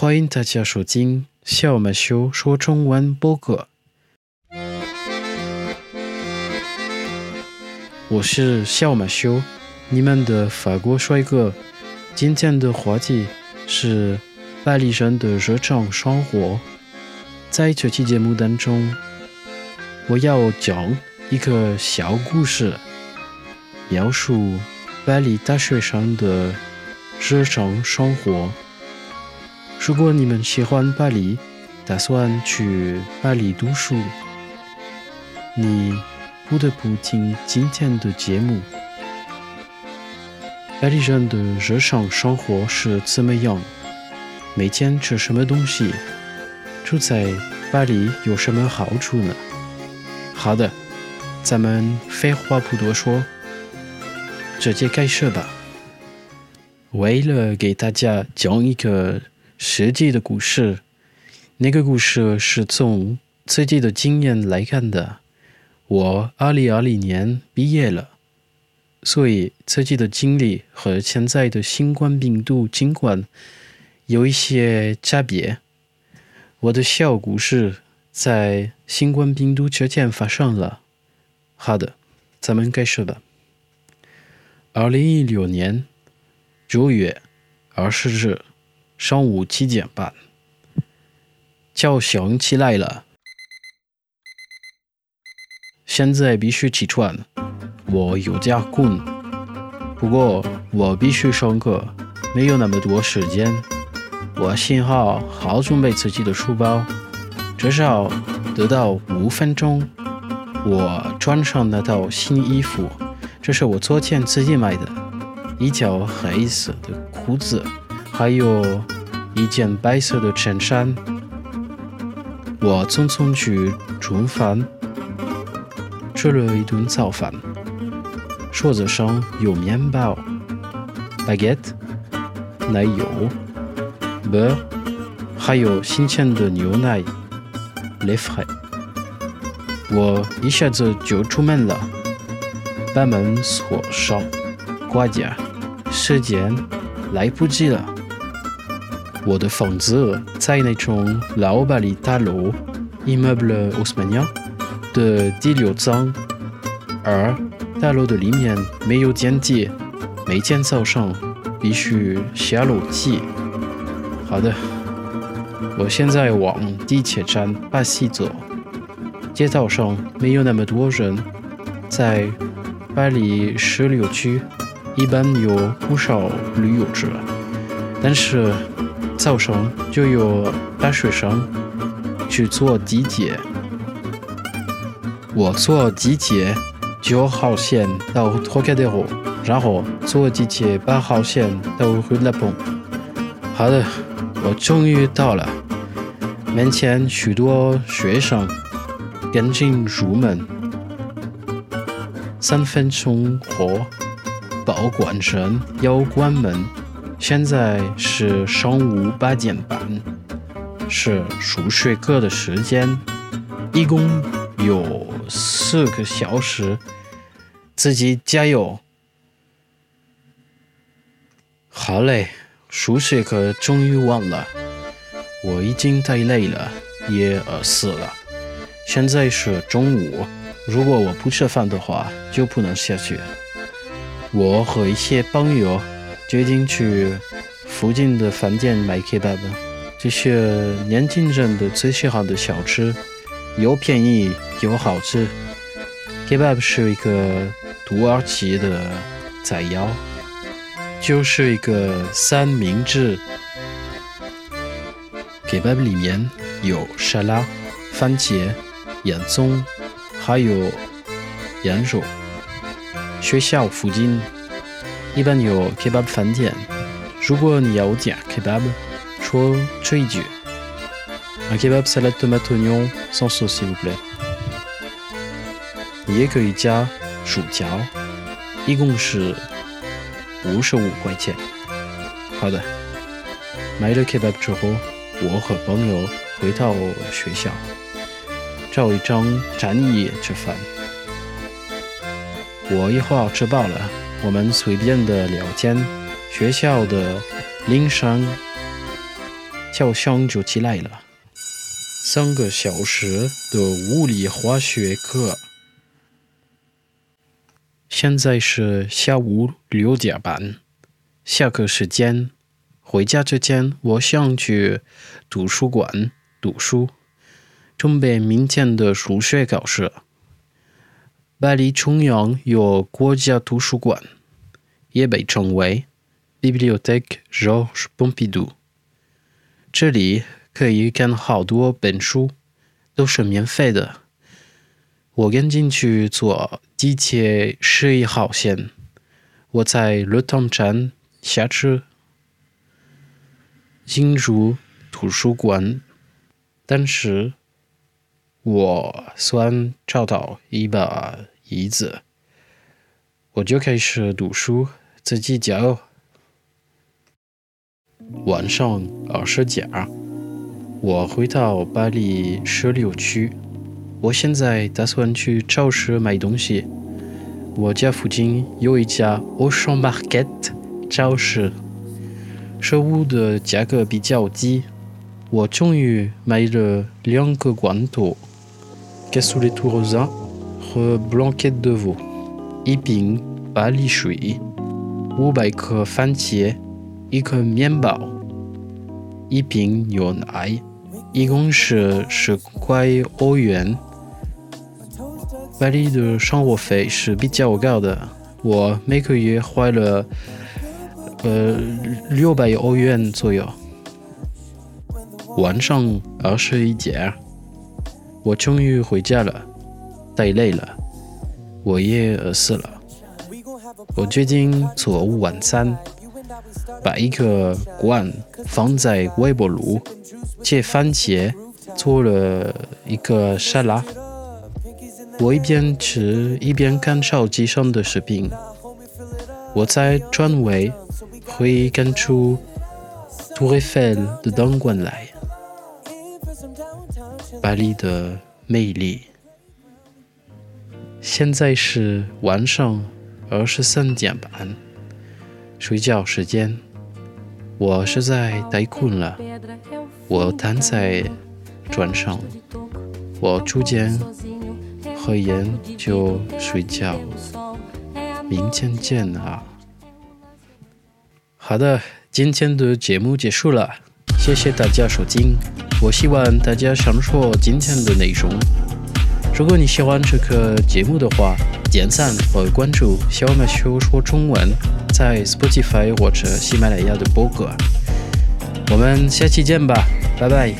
欢迎大家收听小马修说中文播客。我是小马修，你们的法国帅哥。今天的话题是巴黎人的日常生活。在这期节目当中，我要讲一个小故事，描述巴黎大学生的日常生活。如果你们喜欢巴黎，打算去巴黎读书，你。不得不听今天的节目。巴黎人的日常生活是怎么样？每天吃什么东西？住在巴黎有什么好处呢？好的，咱们废话不多说，直接开始吧。为了给大家讲一个实际的故事，那个故事是从自己的经验来看的。我二零二零年毕业了，所以自己的经历和现在的新冠病毒尽管有一些差别。我的小故事在新冠病毒之前发生了。好的，咱们开始吧。二零一六年九月二十日上午七点半，叫醒起来了。现在必须起床，我有点困。不过我必须上课，没有那么多时间。我幸好好准备自己的书包，至少得到五分钟。我穿上那套新衣服，这是我昨天自己买的，一条黑色的裤子，还有一件白色的衬衫。我匆匆去煮饭。吃了一顿早饭，桌子上有面包、baguette、奶油、beer，还有新鲜的牛奶、lait frais。我一下子就出门了，把门锁上，挂件，时间来不及了。我的房子在那种老巴黎大楼 （immeuble h a u s m a n i a。的第六层，而大楼的里面没有电梯，每天早上必须下楼梯。好的，我现在往地铁站巴西走。街道上没有那么多人，在巴黎十六区一般有不少旅游者，但是早上就有大学生去坐地铁。我坐地铁九号线到 Trocadero，然后坐地铁八号线到 Rue La Pompe。好的，我终于到了。门前许多学生赶紧入门。三分钟后，报关声要关门。现在是上午八点半，是数学课的时间，一共有。四个小时，自己加油。好嘞，数学课终于完了，我已经太累了，也饿死了。现在是中午，如果我不吃饭的话，就不能下去。我和一些朋友决定去附近的饭店买 kebab，这是年轻人的最喜欢的小吃。又便宜又好吃，kebab 是一个土耳其的菜肴，就是一个三明治。kebab 里面有沙拉、番茄、洋葱，还有羊肉。学校附近一般有 kebab 饭店，如果你要点 kebab，说这一句。Un kebab salade tomate oignon sans sauce s'il vous plaît。也可以加薯条，一共是五十五块钱。好的，买了 kebab 之后，我和朋友回到学校，找一张长椅吃饭。我一会儿吃饱了，我们随便的聊天。学校的铃声。叫响就起来了。三个小时的物理化学课。现在是下午六点半，下课时间。回家之前，我想去图书馆读书，准备明天的数学考试。巴黎中央有国家图书馆，也被称为 Bibliothèque Georges Pompidou。这里可以看好多本书，都是免费的。我赶紧去坐地铁十一号线，我在乐塘站下车，进入图书馆。但是。我算找到一把椅子，我就开始读书，自己教。晚上二十点，我回到巴黎十六区。我现在打算去超市买东西。我家附近有一家 Auchan Market 超市，食物的价格比较低。我终于买了两个罐头。Cassoulet tout rosa, blanquette de veau, iping, bali shui, wu bai ke fan tie, i ke mian bao, iping yuan ai, i gong shi shi kuai o yuan. 巴黎的生活费是比较高的，我每个月花了呃六百欧元左右。晚上二十一点。我终于回家了，太累了，我也饿死了。我决定做晚餐，把一个罐放在微波炉，切番茄，做了一个沙拉。我一边吃一边看手机上的视频。我在转位会看出 Tour Eiffel 的灯光来。巴黎的魅力。现在是晚上二十三点半，睡觉时间。我实在太困了，我躺在床上，我逐渐合眼就睡觉。明天见啊！好的，今天的节目结束了，谢谢大家收听。我希望大家享受今天的内容。如果你喜欢这个节目的话，点赞和关注小马修说中文在 Spotify 或者喜马拉雅的播客。我们下期见吧，拜拜。